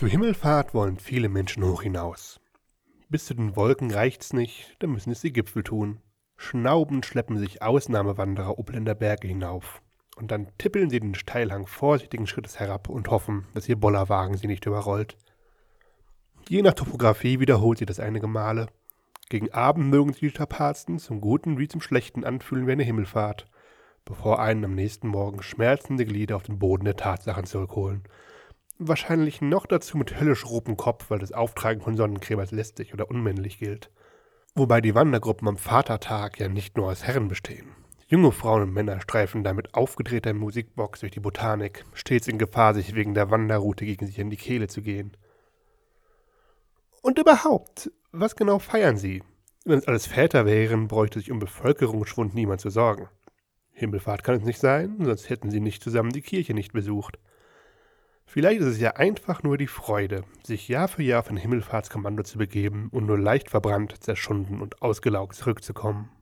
Zur Himmelfahrt wollen viele Menschen hoch hinaus. Bis zu den Wolken reicht's nicht, da müssen es die Gipfel tun. Schnaubend schleppen sich Ausnahmewanderer Upländer Berge hinauf. Und dann tippeln sie den Steilhang vorsichtigen Schrittes herab und hoffen, dass ihr Bollerwagen sie nicht überrollt. Je nach Topografie wiederholt sie das einige Male. Gegen Abend mögen sich die Strapazen zum Guten wie zum Schlechten anfühlen wie eine Himmelfahrt, bevor einen am nächsten Morgen schmerzende Glieder auf den Boden der Tatsachen zurückholen – Wahrscheinlich noch dazu mit höllisch rotem Kopf, weil das Auftragen von Sonnencreme als lästig oder unmännlich gilt. Wobei die Wandergruppen am Vatertag ja nicht nur aus Herren bestehen. Junge Frauen und Männer streifen da mit aufgedrehter Musikbox durch die Botanik, stets in Gefahr, sich wegen der Wanderroute gegen sich in die Kehle zu gehen. Und überhaupt, was genau feiern sie? Wenn es alles Väter wären, bräuchte sich um Bevölkerungsschwund niemand zu sorgen. Himmelfahrt kann es nicht sein, sonst hätten sie nicht zusammen die Kirche nicht besucht. Vielleicht ist es ja einfach nur die Freude, sich Jahr für Jahr auf ein Himmelfahrtskommando zu begeben und nur leicht verbrannt, zerschunden und ausgelaugt zurückzukommen.